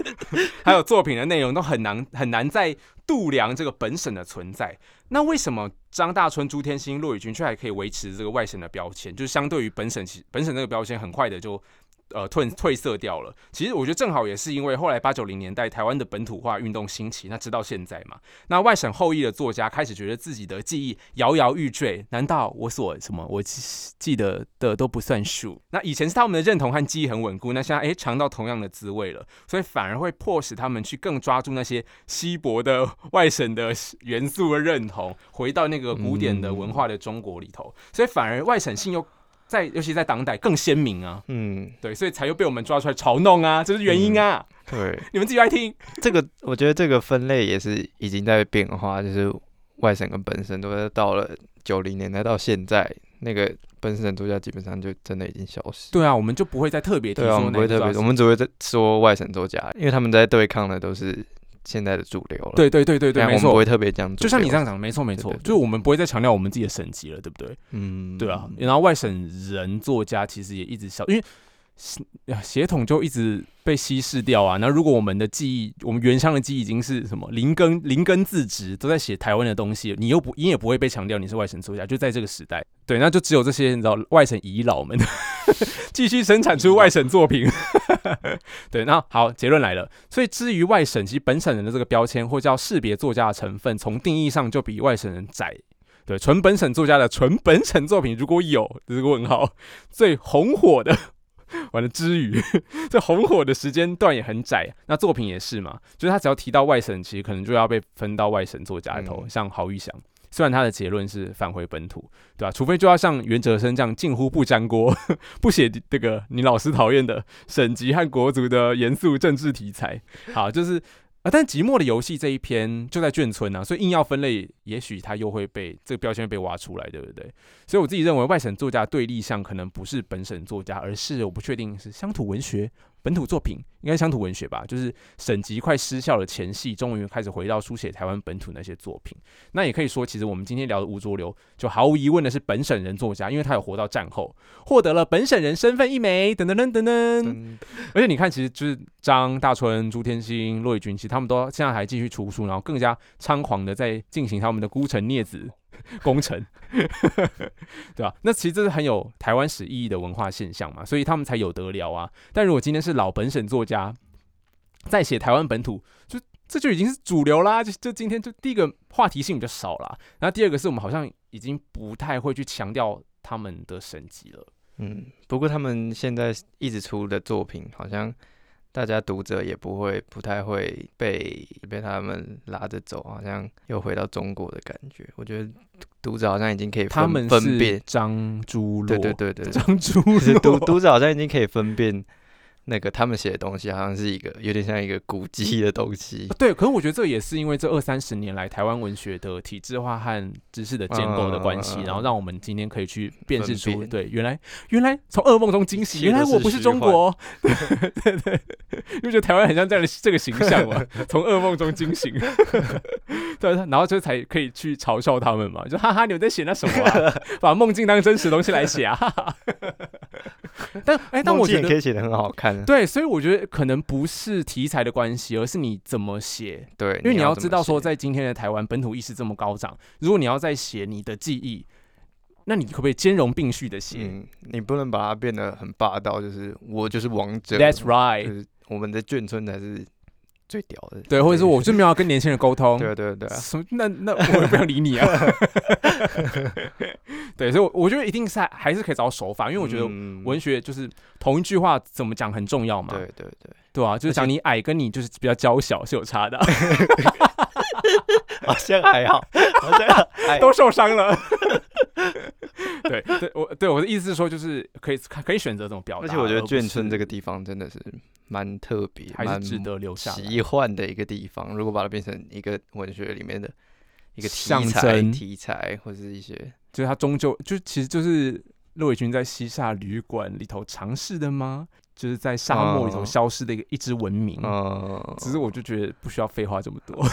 还有作品的内容都很难很难在度量这个本省的存在。那为什么张大春、朱天心、骆宇军却还可以维持这个外省的标签？就是相对于本省，其本省这个标签很快的就呃褪褪色掉了。其实我觉得正好也是因为后来八九零年代台湾的本土化运动兴起，那直到现在嘛，那外省后裔的作家开始觉得自己的记忆摇摇欲坠，难道我所什么我记记得的都不算数？那以前是他们的认同和记忆很稳固，那现在诶尝到同样的滋味了，所以反而会迫使他们去更抓住那些稀薄的 (laughs) 外省的元素的认同，回到那个古典的文化的中国里头，所以反而外省性又在，尤其在当代更鲜明啊。嗯，对，所以才又被我们抓出来嘲弄啊，这是原因啊！对，(laughs) 你们自己来听。(laughs) 这个我觉得这个分类也是已经在变化，就是外省跟本省都是到了九零年代到现在，那个本省作家基本上就真的已经消失。对啊，我们就不会再特别提对啊，我们不会特别，我们只会在说外省作家，因为他们在对抗的都是现在的主流了。对对对对对，没错啊我会。特别讲主流，就像你这样讲，没错没错就是我们不会再强调我们自己的省级了，对不对？嗯，对啊，然后外省人作家其实也一直消，因为呀血统就一直被稀释掉啊。那如果我们的记忆，我们原乡的记忆已经是什么零根零根自植，都在写台湾的东西，你又不你也不会被强调你是外省作家，就在这个时代，对，那就只有这些你知道外省遗老们 (laughs) 继续生产出外省作品。(laughs) 对，那好，结论来了。所以至于外省及本省人的这个标签，或叫识别作家的成分，从定义上就比外省人窄。对，纯本省作家的纯本省作品，如果有这个问号，最红火的，(laughs) 完了之余，这红火的时间段也很窄。那作品也是嘛，就是他只要提到外省，其实可能就要被分到外省作家里头，嗯像郝玉祥。虽然他的结论是返回本土，对吧、除非就要像袁哲生这样近乎不沾锅，(laughs) 不写这个你老师讨厌的省级和国足的严肃政治题材。好，就是啊，但寂寞的游戏这一篇就在眷村啊，所以硬要分类，也许它又会被这个标签被挖出来，对不对？所以我自己认为外省作家对立项可能不是本省作家，而是我不确定是乡土文学。本土作品应该乡土文学吧，就是省级快失效的前夕，终于开始回到书写台湾本土那些作品。那也可以说，其实我们今天聊的吴浊流，就毫无疑问的是本省人作家，因为他有活到战后，获得了本省人身份一枚，等等等等而且你看，其实就是张大春、朱天心、骆以军，其实他们都现在还继续出书，然后更加猖狂的在进行他们的孤城孽子 (laughs) 工程，对吧、那其实这是很有台湾史意义的文化现象嘛，所以他们才有得聊啊。但如果今天是老本省作家在写台湾本土，就这就已经是主流啦。就就今天就第一个话题性比较少啦，然后第二个是我们好像已经不太会去强调他们的省级了。嗯，不过他们现在一直出的作品，好像大家读者也不会不太会被被他们拉着走，好像又回到中国的感觉。我觉得读者好像已经可以分他们分辨，张朱洛，对对对对，张朱 (laughs) 就是读，读者好像已经可以分辨那个他们写的东西，好像是一个有点像一个古迹的东西。对，可是我觉得这也是因为这二三十年来台湾文学的体制化和知识的建构的关系，嗯然后让我们今天可以去辨识出，对，原来原来从噩梦中惊喜，一切都是原来我不是中国，(laughs) 对对，(laughs) 因为觉得台湾很像这样的这个形象嘛？(laughs) 从噩梦中惊醒，对，然后就才可以去嘲笑他们嘛，就哈哈，你们在写那什么啊？把梦境当真实的东西来写啊！(laughs) 但哎、但我觉得可以写的很好看啊。对，所以我觉得可能不是题材的关系，而是你怎么写。对，因为你要知道说，在今天的台湾本土意识这么高涨，如果你要再写你的记忆，那你可不可以兼容并蓄的写、嗯，你不能把它变得很霸道，就是我就是王者 t h a t s right。是我们的眷村才是最屌的。对，或者是我就没有要跟年轻人沟通。(laughs) 对啊对啊对啊，什么？那那我也不想理你啊。(laughs) 对，所以我，我觉得一定是还还是可以找到手法，因为我觉得嗯文学就是同一句话怎么讲很重要嘛。对对对，对啊，就是讲你矮跟你就是比较娇小是有差的啊，(laughs) (laughs) 好像还好，(laughs) 好像还都受伤了。(laughs) 对对，我对我的意思是说，就是可以可以选择这种表达，而且我觉得不眷村这个地方真的是蛮特别，蛮还是值得留下来。奇幻的一个地方。如果把它变成一个文学里面的一个题象材、题材或是一些就是它终究就其实就是骆伟军在西夏旅馆里头尝试的吗？就是在沙漠里头哦消失的一个一支文明。呃，只是我就觉得不需要废话这么多，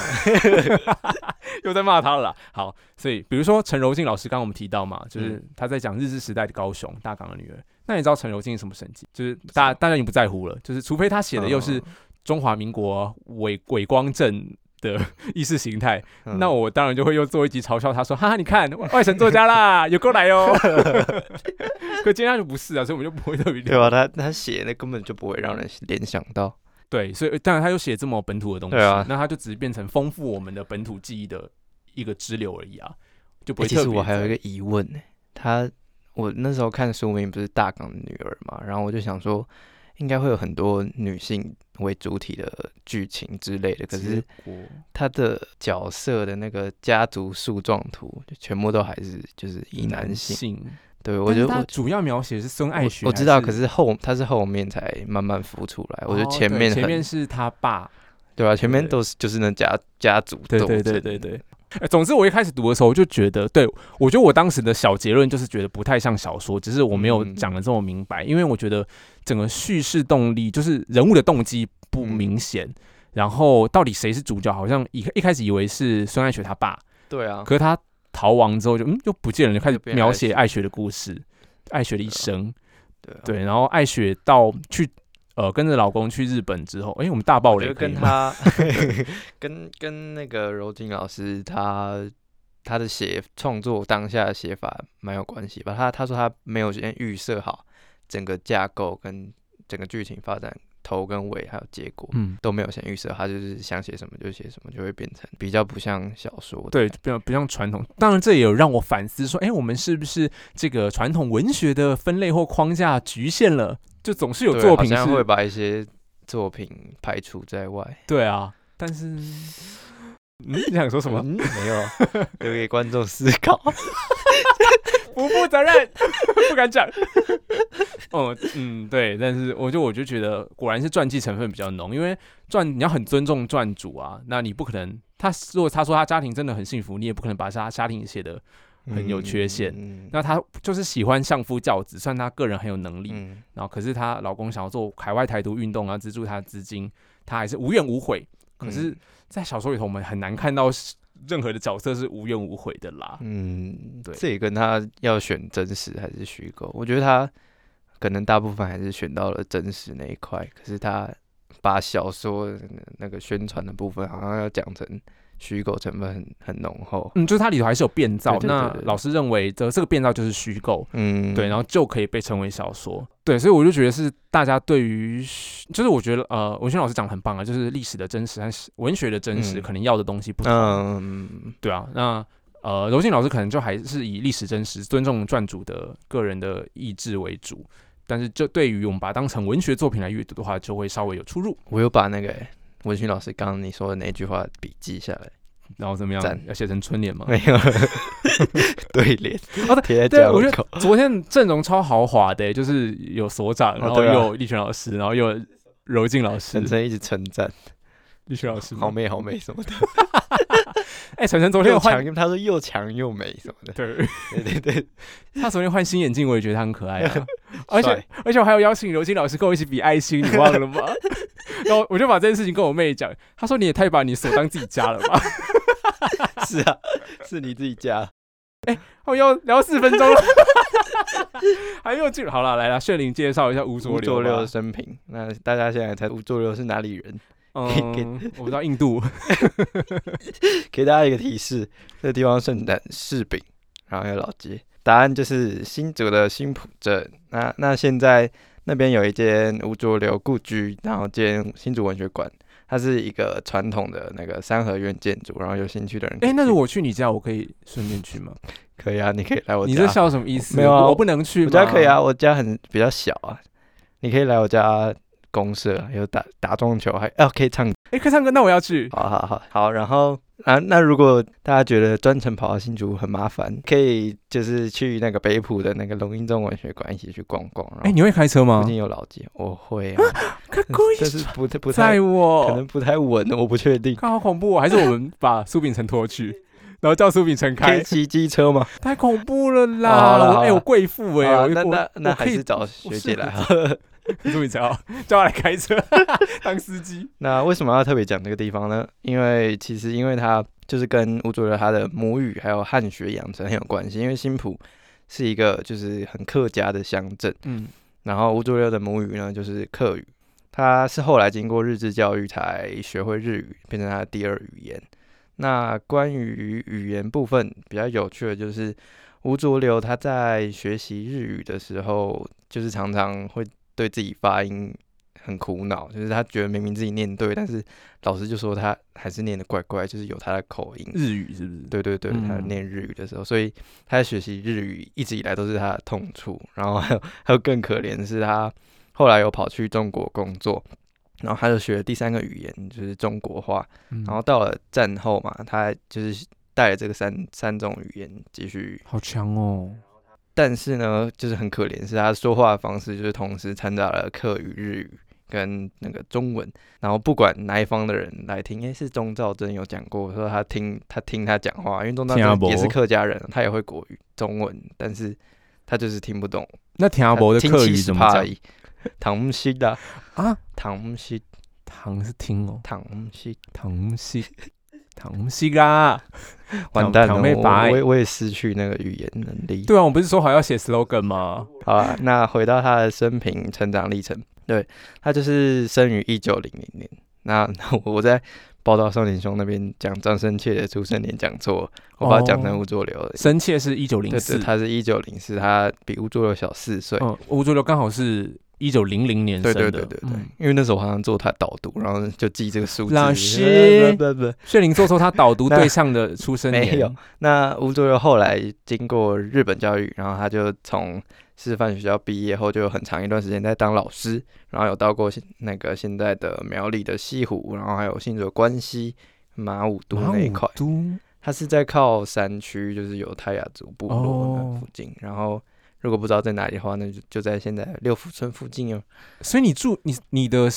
(laughs) 又在骂他了啦。好，所以比如说陈柔静老师，刚刚我们提到嘛，就是嗯他在讲日治时代的高雄大港的女儿。那你知道陈柔静是什么神迹？就是大家大家已经不在乎了，就是除非他写的又是嗯中华民国伪伪光正的意识形态，嗯那我当然就会又做一集嘲笑他说：“哈哈，你看外省作家啦，有过来哦。(laughs) ”可今天他就不是啊，所以我们就不会特别 (laughs) 对吧？他他写那根本就不会让人联想到。对，所以当然他又写这么本土的东西，对啊那他就只是变成丰富我们的本土记忆的一个支流而已啊，就不欸其实我还有一个疑问呢，他我那时候看书名不是大港的女儿嘛，然后我就想说，应该会有很多女性为主体的剧情之类的，可是他的角色的那个家族树状图就全部都还是就是以男性。性，对，我觉得我主要描写是孙爱雪，我我知道，可是后他是后面才慢慢浮出来，我觉得前面前面是他爸，对啊，前面都是就是那家家族斗对对对争对对。呃总之，我一开始读的时候，我就觉得，对我觉得我当时的小结论就是觉得不太像小说，只是我没有嗯。讲的这么明白，因为我觉得整个叙事动力就是人物的动机不嗯。明显，然后到底谁是主角，好像一一开始以为是孙爱雪他爸，对啊，可是他逃亡之后就嗯又不见了，就开始描写爱雪的故事，爱雪的一生。对啊，对，然后爱雪到去呃跟着老公去日本之后，哎、我们大爆雷？(laughs) 跟他跟跟那个柔静老师他他的写创作当下的写法蛮有关系吧。他他说他没有先预设好整个架构跟整个剧情发展头跟尾还有结果。嗯，都没有先预设，他就是想写什么就写什么，就会变成比较不像小说的。对，比较不像传统。当然，这也有让我反思说，哎、我们是不是这个传统文学的分类或框架局限了？就总是有作品会，把一些作品排除在外。(laughs) 对啊，但是。嗯，你想说什么？嗯没有，(laughs) 留给观众思考。不负责任，不敢讲。哦，嗯，对，但是我就我就觉得果然是传记成分比较浓，因为传你要很尊重传主啊，那你不可能他如果他说他家庭真的很幸福，你也不可能把他家庭写的，很有缺陷嗯那他就是喜欢相夫教子，算他个人很有能力，嗯然后可是她老公想要做海外台独运动啊，资助他的资金，他还是无怨无悔。可是嗯，在小说里头，我们很难看到是任何的角色是无怨无悔的啦。嗯，对这也跟他要选真实还是虚构，我觉得他可能大部分还是选到了真实那一块，可是他把小说那个宣传的部分好像要讲成虚构成分很很浓厚。嗯，就是它里头还是有变造，那老师认为这这个变造就是虚构，嗯，对，然后就可以被称为小说。对，所以我就觉得是大家对于，就是我觉得呃，文轩老师讲的很棒啊，就是历史的真实和文学的真实嗯可能要的东西不同。嗯，对啊，那呃，柔性老师可能就还是以历史真实、尊重传主的个人的意志为主，但是这对于我们把它当成文学作品来阅读的话，就会稍微有出入。我有把那个欸文勋老师刚刚你说的那句话笔记下来，然后怎么样？要写成春联吗？没有 (laughs) 对联哦对对我觉得。昨天阵容超豪华的、就是有所长，然后又有立权老师，然后又有柔静老师陈，晨一直称赞，立权老师好美好美什么的，(laughs) 哎，晨晨昨天有又换，强，他说又强又美什么的，对，对对对，他昨天换新眼镜，我也觉得他很可爱啊。(laughs) 而且而且我还有邀请刘金老师跟我一起比爱心，你忘了吗？(laughs) 然后我就把这件事情跟我妹讲，她说你也太把你所当自己家了吧。是啊，是你自己加，哦，要聊四分钟了，还没有进。好了，来了，炫灵介绍一下吴浊流吧。吴浊流的生平。那大家现在猜吴浊流是哪里人？嗯，我不知道印度。(laughs) 给大家一个提示，这个地方盛产柿饼，然后有老街。答案就是新竹的新浦镇。那那现在那边有一间吴浊流故居，然后兼新竹文学馆。它是一个传统的那个三合院建筑，然后有兴趣的人，哎，那如果我去你家，我可以顺便去吗？可以啊，你可以来我家。你这笑什么意思？没有啊，我不能去。我家可以啊，我家很比较小啊，你可以来我家公社，有打打撞球，还哦可以唱。哎，可以唱歌，那我要去。好好好好，然后。啊，那如果大家觉得专程跑到新竹很麻烦，可以就是去那个北浦的那个龙应中文学馆一起去逛逛。哎，你会开车吗？附近有老街，我会啊。可以，但是不太不太，我可能不太稳，我不确定。看好恐怖，还是我们把苏炳成拖去，然后叫苏炳成开骑机车吗？太恐怖了啦！哎，我贵妇哎，那那那还是找学姐来。苏炳成叫他来开车 (laughs) 当司机。那为什么要特别讲这个地方呢？因为其实因为他就是跟吴卓流他的母语还有汉学养成很有关系。因为新浦是一个就是很客家的乡镇，嗯，然后吴卓流的母语呢就是客语，他是后来经过日治教育才学会日语，变成他的第二语言。那关于语言部分比较有趣的就是吴卓流他在学习日语的时候，就是常常会。对自己发音很苦恼，就是他觉得明明自己念对，但是老师就说他还是念的怪怪，就是有他的口音。日语是不是？对对对，他念日语的时候，所以他在学习日语一直以来都是他的痛处。然后还有还有更可怜的是，他后来又跑去中国工作，然后他就学了第三个语言，就是中国话。然后到了战后嘛，他就是带了这个三三种语言继续。好强哦！但是呢，就是很可怜，是他说话的方式就是同时掺杂了客语、日语跟那个中文，然后不管哪一方的人来听，哎，是钟兆真有讲过，说他听他听他讲话，因为钟兆真也是客家人，他也会国语、中文，但是他就是听不懂。那田阿伯的客语怎么讲？唐西的。啊，唐西，唐是听哦，唐西，唐西。唐西啊，(laughs) 完蛋了！我我我也失去那个语言能力。对啊，我不是说好要写 slogan 吗？好啊，那回到他的生平成长历程，对他就是生于一九零零年。那 (laughs) 我在报道少年兄那边讲张生切的出生年讲错，我把它讲成吴作流。生切是一九零四，他是一九零四，他比吴作流小四岁。嗯，吴作流刚好是。一九零零年生的，对对对对对，因为那时候好像做他导读，然后就记这个数字。老师，不不，谢林做错他导读对象的出 (laughs) 生年。没有。那吴作友后来经过日本教育，然后他就从师范学校毕业后，就有很长一段时间在当老师，然后有到过那个现在的苗栗的西湖，然后还有新竹关西马武都那一块。他是在靠山区，就是有泰雅族部落那附近，然后。如果不知道在哪里的话，那就就在现在六福村附近哦。所以你住你你的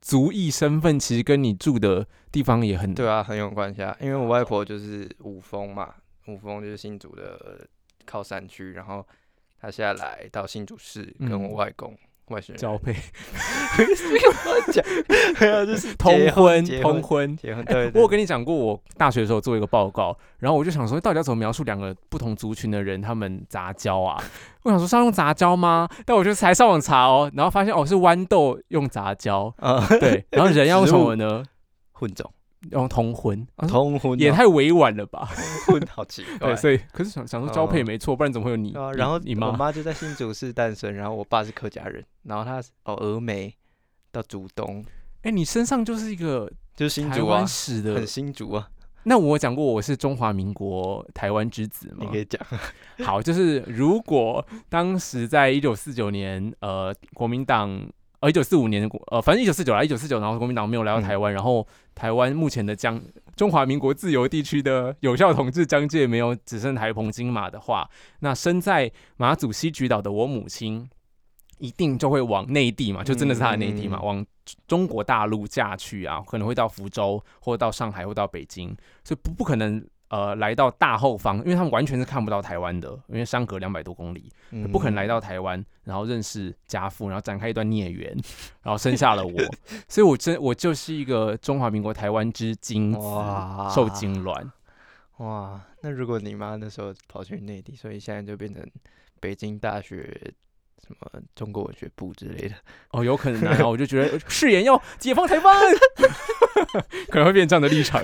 族裔身份其实跟你住的地方也很对啊，很有关系啊。因为我外婆就是五峰嘛，五峰就是新竹的靠山区，然后她现在来到新竹市跟我外公。外甥交配，没有就是通婚，通婚，结婚。对，我有跟你讲过，我大学的时候做一个报告，然后我就想说，到底要怎么描述两个不同族群的人他们杂交啊？(laughs) 我想说是要用杂交吗？但我就才上网查哦，然后发现哦是豌豆用杂交，啊，(laughs) 对，然后人要用什么呢？(laughs) 混种。用通婚，通婚也太委婉了吧？婚好奇怪。对，所以可是想想说交配没错，不然怎么会有你？然后你妈，我妈就在新竹市诞生，然后我爸是客家人，然后他哦峨眉到竹东，哎，你身上就是一个就是新竹啊，史的很新竹啊。那我讲过我是中华民国台湾之子吗？你可以讲。好，就是如果当时在一九四九年，呃，国民党。呃，一九四五年，呃，反正一九四九啦，一九四九，然后国民党没有来到台湾，然后台湾目前的江中华民国自由地区的有效统治疆界没有只剩台澎金马的话，那身在马祖西莒岛的我母亲，一定就会往内地嘛，就真的是她的内地嘛，往中国大陆嫁去啊，可能会到福州，或到上海，或到北京，所以不不可能。呃，来到大后方，因为他们完全是看不到台湾的，因为相隔两百多公里，不可能来到台湾，然后认识家父，然后展开一段孽缘，然后生下了我，(laughs) 所以我真我就是一个中华民国台湾之精子，受精卵，哇，那如果你妈那时候跑去内地，所以现在就变成北京大学什么中国文学部之类的，哦，有可能啊，然后我就觉得誓言要解放台湾，(laughs) 可能会变这样的立场，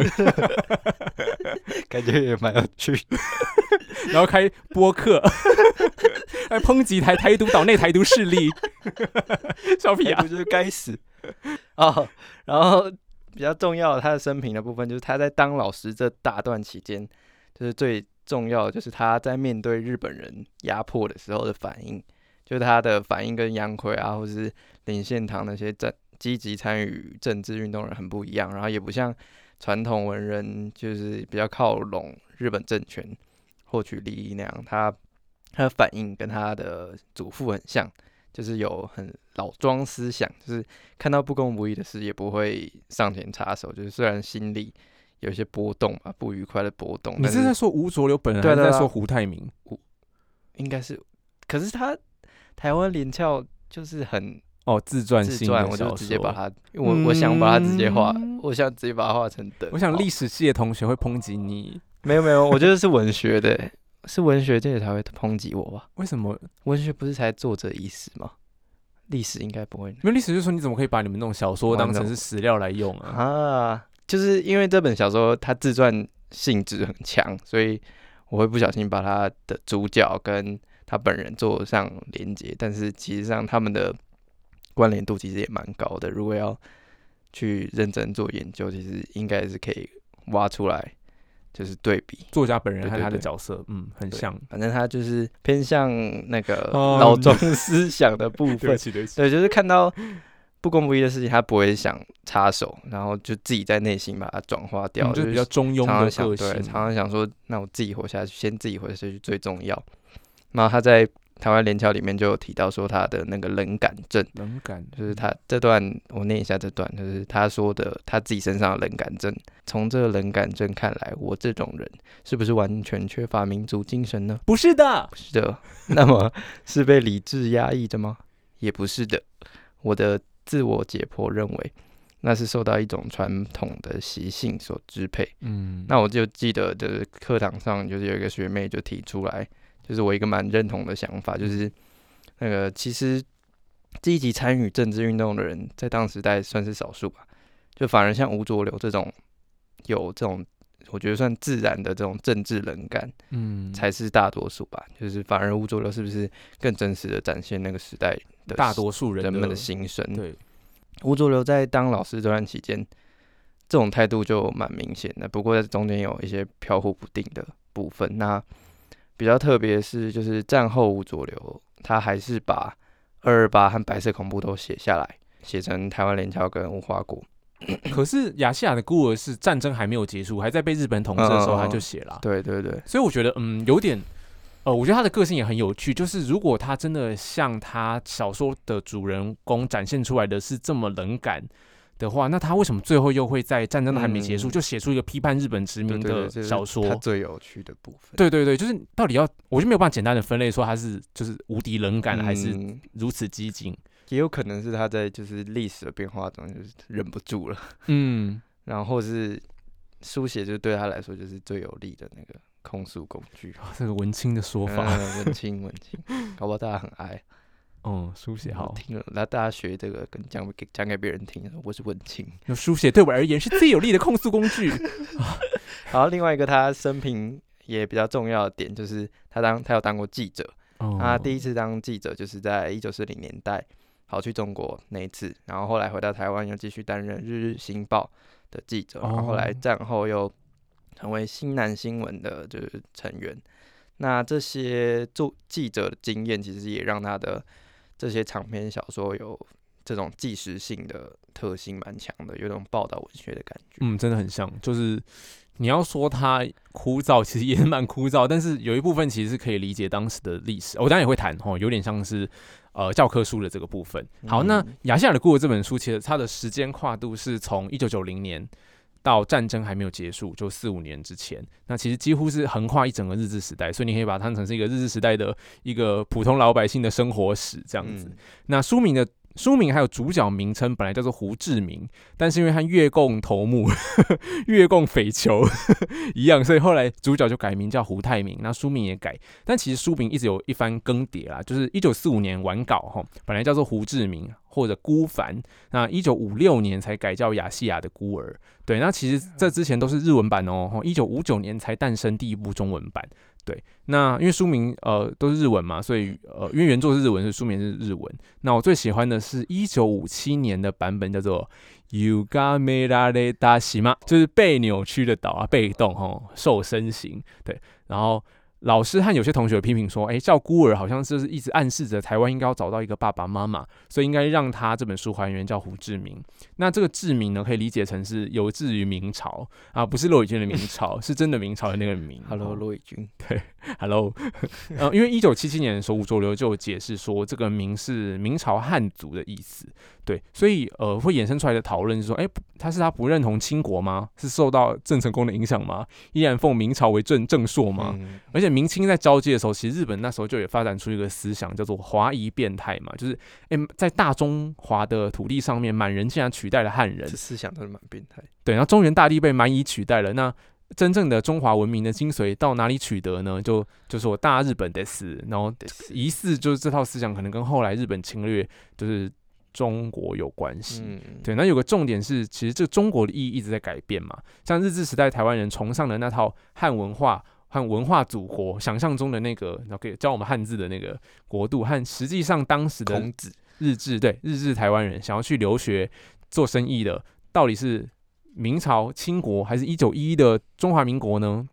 感觉也蛮有趣。(laughs) 然后开播客，来 (laughs) 抨击台台独岛内台独势力，笑屁啊不！就是该死哦。然后比较重要的他的生平的部分，就是他在当老师这大段期间，就是最重要的就是他在面对日本人压迫的时候的反应，就他的反应跟杨奎啊，或是林献堂那些政积极参与政治运动人很不一样，然后也不像传统文人就是比较靠拢日本政权获取利益那样，他他的反应跟他的祖父很像。就是有很老庄思想，就是看到不公不义的事也不会上前插手，就是虽然心里有一些波动啊，不愉快的波动。你但是在说吴浊流本人，对在说胡太明？应该是，可是他台湾连翘就是很哦，自传自传，性的我就直接把说。它，我我想把它直接画，嗯我想直接把它画成等号。我想历史系的同学会抨击你，没有没有，我觉得是文学的，(laughs) 是文学界才会抨击我吧？为什么？文学不是才作者已死吗？历史应该不会因为历史就说你怎么可以把你们那种小说当成是史料来用啊？啊，就是因为这本小说它自传性质很强，所以我会不小心把它的主角跟他本人做上连接，但是其实上他们的关联度其实也蛮高的。如果要去认真做研究，其实应该是可以挖出来，就是对比。作家本人和他的角色，嗯，很像。反正他就是偏向那个哦老庄思想的部分，(laughs) 起，对。对，就是看到不公不义的事情，他不会想插手，然后就自己在内心把它转化掉，嗯就是是比较中庸常的个常想对，常常想说，那我自己活下去，先自己活下去最重要。然后他在台湾联侨里面就有提到说他的那个冷感症，冷感就是他这段我念一下这段，就是他说的他自己身上的冷感症。从这个冷感症看来，我这种人是不是完全缺乏民族精神呢？不是的，不是的，(laughs) 那么是被理智压抑着吗？也不是的，我的自我解剖认为，那是受到一种传统的习性所支配。嗯，那我就记得就是课堂上就是有一个学妹就提出来，就是我一个蛮认同的想法，就是那个其实积极参与政治运动的人在当时代算是少数吧，就反而像吴浊流这种有这种我觉得算自然的这种政治冷感，嗯，才是大多数吧。就是反而吴浊流是不是更真实的展现那个时代的大多数人人们的的心声？对，吴浊流在当老师这段期间，这种态度就蛮明显的。不过在中间有一些飘忽不定的部分。那比较特别是，就是战后无左流他还是把二二八和白色恐怖都写下来，写成台湾联侨跟无花果。(coughs) 可是亚细亚的孤儿是战争还没有结束，还在被日本统治的时候他就写了啊，对对对，所以我觉得嗯有点。呃，我觉得他的个性也很有趣，就是如果他真的像他小说的主人公展现出来的是这么冷感的话，那他为什么最后又会在战争都还没结束，嗯就写出一个批判日本殖民的小说？他最有趣的部分。对对对，就是到底要，我就没有办法简单的分类说他是就是无敌冷感，还是嗯如此激进。也有可能是他在就是历史的变化中就是忍不住了，嗯，然后是书写就对他来说就是最有利的那个控诉工具。(laughs) 这个文青的说法，嗯，文青文青，搞不好大家很爱。嗯，书写好，听了，然后大家学这个跟讲给讲给别人听，我是文青。(laughs) 那书写对我而言是最有力的控诉工具。(laughs) 然后另外一个他生平也比较重要的点就是他当他有当过记者，哦他第一次当记者就是在一九四零年代跑去中国那一次，然后后来回到台湾又继续担任《日日新报》的记者，然后后来哦战后又成为新南新闻的就是成员。那这些做记者的经验，其实也让他的这些长篇小说有这种纪实性的特性蛮强的，有种报道文学的感觉。嗯，真的很像，就是你要说它枯燥，其实也蛮枯燥，但是有一部分其实是可以理解当时的历史。我当然也会谈哦，有点像是呃教科书的这个部分。好，那嗯亚细亚的故事这本书，其实它的时间跨度是从一九九零年。到战争还没有结束，就四五年之前，那其实几乎是横跨一整个日治时代，所以你可以把它当成是一个日治时代的一个普通老百姓的生活史这样子。嗯那书名的书名还有主角名称本来叫做胡志明，但是因为他越共头目、(laughs) 越共匪囚 (laughs) 一样，所以后来主角就改名叫胡泰明，那书名也改。但其实书名一直有一番更迭啦，就是一九四五年完稿哈，本来叫做胡志明或者孤帆，那一九五六年才改叫亚细亚的孤儿。对，那其实这之前都是日文版哦，一九五九年才诞生第一部中文版。对，那因为书名呃都是日文嘛，所以呃因为原作是日文，所以书名是日文。那我最喜欢的是一九五七年的版本，叫做 Yuga Mera de Dashima，就是被扭曲的岛啊，被动哈，瘦身型。对，然后。老师和有些同学批评说：“哎，叫孤儿好像就是一直暗示着台湾应该要找到一个爸爸妈妈，所以应该让他这本书还原叫胡志明。那这个志明呢，可以理解成是有志于明朝啊，不是骆以军的明朝，是真的明朝的那个明。Hello，骆以军。(laughs) 对，Hello。(laughs) 呃，因为一九七七年的时候，吴浊流就解释说，这个明是明朝汉族的意思。对，所以呃，会衍生出来的讨论是说，哎，他是他不认同清国吗？是受到郑成功的影响吗？依然奉明朝为正正朔吗？而且明清在交接的时候，其实日本那时候就也发展出一个思想，叫做华夷变态嘛，就是哎，在大中华的土地上面，满人竟然取代了汉人，这思想都是蛮变态。对，然后中原大地被蛮夷取代了，那真正的中华文明的精髓到哪里取得呢？就就是我大日本的死，然后疑似就是这套思想可能跟后来日本侵略就是。中国有关系，对，那有个重点是，其实这中国的意义一直在改变嘛。像日治时代台湾人崇尚的那套汉文化和文化祖国，想象中的那个，然后可以教我们汉字的那个国度，和实际上当时的日治对日治台湾人想要去留学做生意的，到底是明朝、清国，还是一九一一的中华民国呢？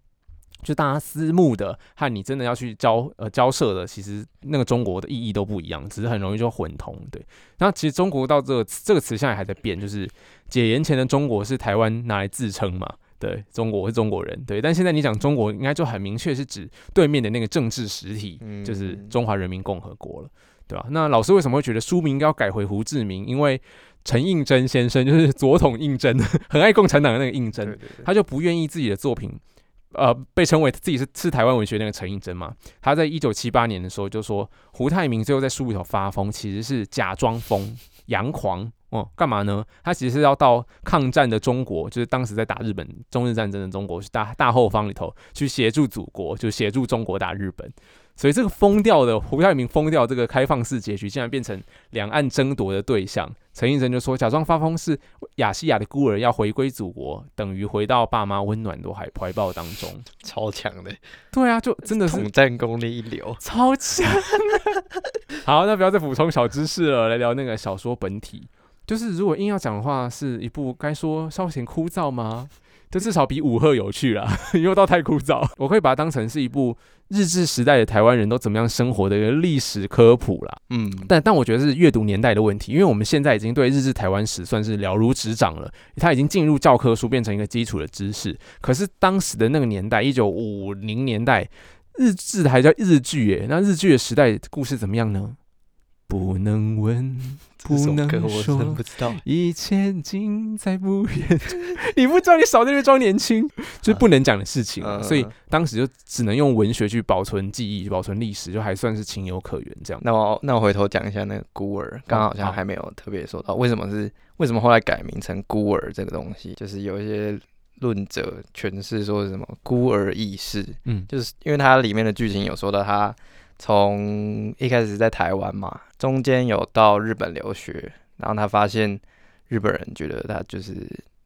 就大家私募的和你真的要去交呃交涉的，其实那个中国的意义都不一样，只是很容易就混同。对，那其实中国到这个这个词现在还在变，就是解严前的中国是台湾拿来自称嘛，对，中国是中国人，对，但现在你讲中国，应该就很明确是指对面的那个政治实体，就是中华人民共和国了，对吧？那老师为什么会觉得书名应该要改回胡志明？因为陈应真先生就是左统应真，(laughs) 很爱共产党的那个应真，他就不愿意自己的作品。呃，被称为自己是是台湾文学那个陈映真嘛，他在一九七八年的时候就说胡泰明最后在书里头发疯，其实是假装疯、(laughs) 佯狂哦，干嘛呢？他其实是要到抗战的中国，就是当时在打日本中日战争的中国，是大大后方里头去协助祖国，就协助中国打日本。所以这个疯掉的胡泰明疯掉这个开放式结局，竟然变成两岸争夺的对象。陈医生就说，假装发疯是亚细亚的孤儿要回归祖国，等于回到爸妈温暖的怀怀抱当中，(laughs) 超强的。对啊，就真的是统战功力一流，超强。(laughs) 好，那不要再补充小知识了，来聊那个小说本体。就是如果硬要讲的话，是一部该说稍显枯燥吗？(laughs) 这至少比五赫有趣啦，(laughs) 因为到太枯燥。我可以把它当成是一部日治时代的台湾人都怎么样生活的一个历史科普啦。嗯，但但我觉得是阅读年代的问题，因为我们现在已经对日治台湾史算是了如指掌了，它已经进入教科书，变成一个基础的知识。可是当时的那个年代，一九五零年代，日治还叫日剧耶，那日剧的时代故事怎么样呢？不能问，不能说，一切尽在不言。(laughs) 你不知道，你少在那装年轻，就是不能讲的事情。所以当时就只能用文学去保存记忆，保存历史，就还算是情有可原。这样。那我那我回头讲一下那个孤儿，刚刚好像还没有特别说到，为什么是为什么后来改名成孤儿这个东西？就是有一些论者诠释说是什么孤儿意识，嗯，就是因为它里面的剧情有说到他。从一开始在台湾嘛，中间有到日本留学，然后他发现日本人觉得他就是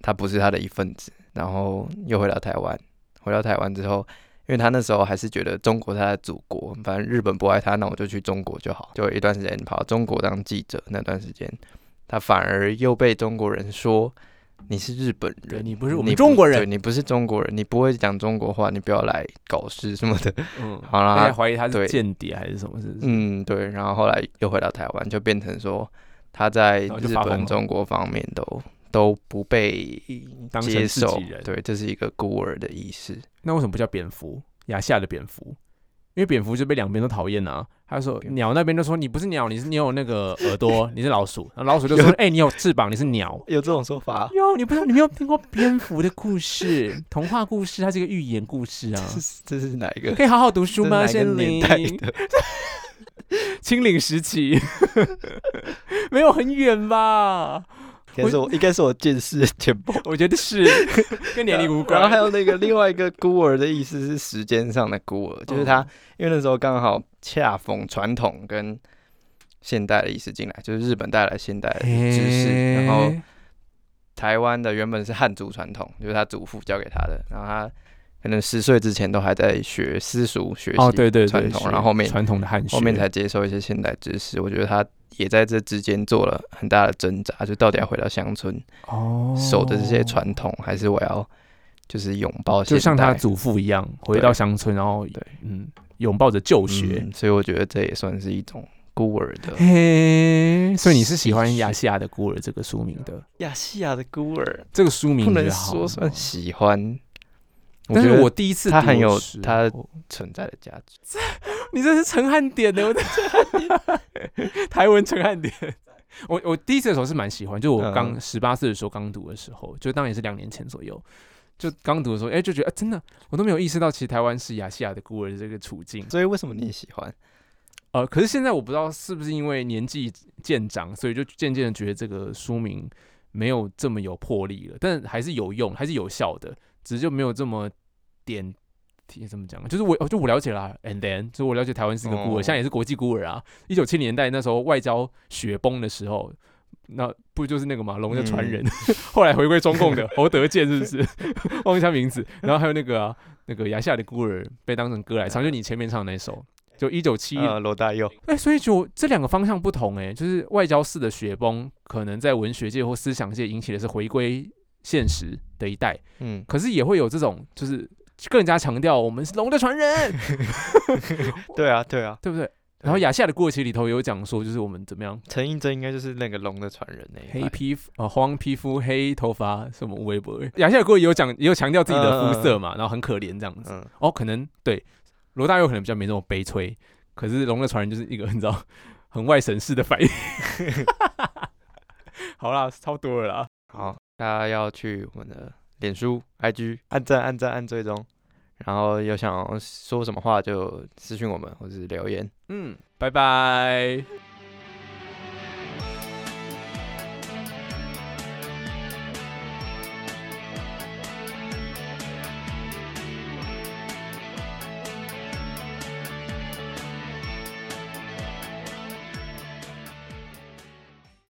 他不是他的一份子，然后又回到台湾。回到台湾之后，因为他那时候还是觉得中国他的祖国，反正日本不爱他，那我就去中国就好。就有一段时间跑到中国当记者，那段时间他反而又被中国人说。你是日本人，你不是我们中国人，你不是中国人，你不会讲中国话，你不要来搞事什么的。嗯，好啦，怀疑他是间谍还是什么？是嗯，对。然后后来又回到台湾，就变成说他在日本、中国方面都都不被接受。对，这是一个孤儿的意识。那为什么不叫蝙蝠？亚夏的蝙蝠？因为蝙蝠就被两边都讨厌啊。他说鸟那边就说你不是鸟，你是你有那个耳朵，(laughs) 你是老鼠。然后老鼠就说哎，你有翅膀，你是鸟。有这种说法？有，你不知道你没有听过蝙蝠的故事，童话故事，它是一个寓言故事啊。这是哪一个？可以好好读书吗？森林。(laughs) 清领时期，(laughs) 没有很远吧？应该是我应该是我见识 (laughs) 浅薄。我觉得是 (laughs) 跟年龄无关。然后还有那个另外一个孤儿的意思是时间上的孤儿，就是他因为那时候刚好恰逢传统跟现代的意思进来，就是日本带来现代的知识，然后台湾的原本是汉族传统，就是他祖父教给他的，然后他可能十岁之前都还在学私塾学习哦，对对对，传统，然后后面传统的汉学，后面才接受一些现代知识。我觉得他也在这之间做了很大的挣扎，就到底要回到乡村哦，守着这些传统，还是我要就是拥抱，就像他祖父一样回到乡村，然后对，嗯，拥抱着旧学。嗯所以我觉得这也算是一种孤儿的嘿，所以你是喜欢亚细亚的孤儿这个书名的？亚细亚的孤儿，这个书名不能说算喜欢。但是我第一次它很有读的时它存在的价值。(laughs) 你这是陈汉典的，我的 (laughs) 台文陈汉典。我我第一次的时候是蛮喜欢，就我刚嗯十八岁的时候刚读的时候，就当然也是两年前左右，就刚读的时候，哎、就觉得、啊、真的我都没有意识到，其实台湾是亚细亚的孤儿的这个处境。所以为什么你喜欢？呃，可是现在我不知道是不是因为年纪渐长，所以就渐渐的觉得这个书名没有这么有魄力了，但还是有用，还是有效的，只是就没有这么点。怎么讲？就是我，就我了解啦，and then，就我了解台湾是个孤儿，哦现在也是国际孤儿啊。一九七零年代那时候外交雪崩的时候，那不就是那个嘛，龙的传人，(laughs) 后来回归中共的侯德健是不是？(laughs) 忘一下名字。然后还有那个啊，那个亚夏的孤儿被当成歌来唱，就你前面唱的那首，就一九七呃，罗大佑，哎、所以就这两个方向不同、哎，就是外交式的雪崩，可能在文学界或思想界引起的是回归现实的一代，嗯，可是也会有这种，就是更加强调我们是龙的传人，(laughs) 对啊，对啊，对不对？然后亚夏的过期里头有讲说，就是我们怎么样，陈映真应该就是那个龙的传人那黑皮肤啊、黄皮肤、黑头发，什么微博。亚夏的过也有讲，也有强调自己的肤色嘛，然后很可怜这样子。嗯，哦，可能对罗大佑可能比较没那么悲催，可是龙的传人就是一个你知道 (laughs) 很外省式的反应。(laughs) 好啦，差不多了啦。好，大家要去我们的脸书、IG 按赞、按赞、按追踪，然后有想说什么话就私信我们或是留言。嗯，拜拜。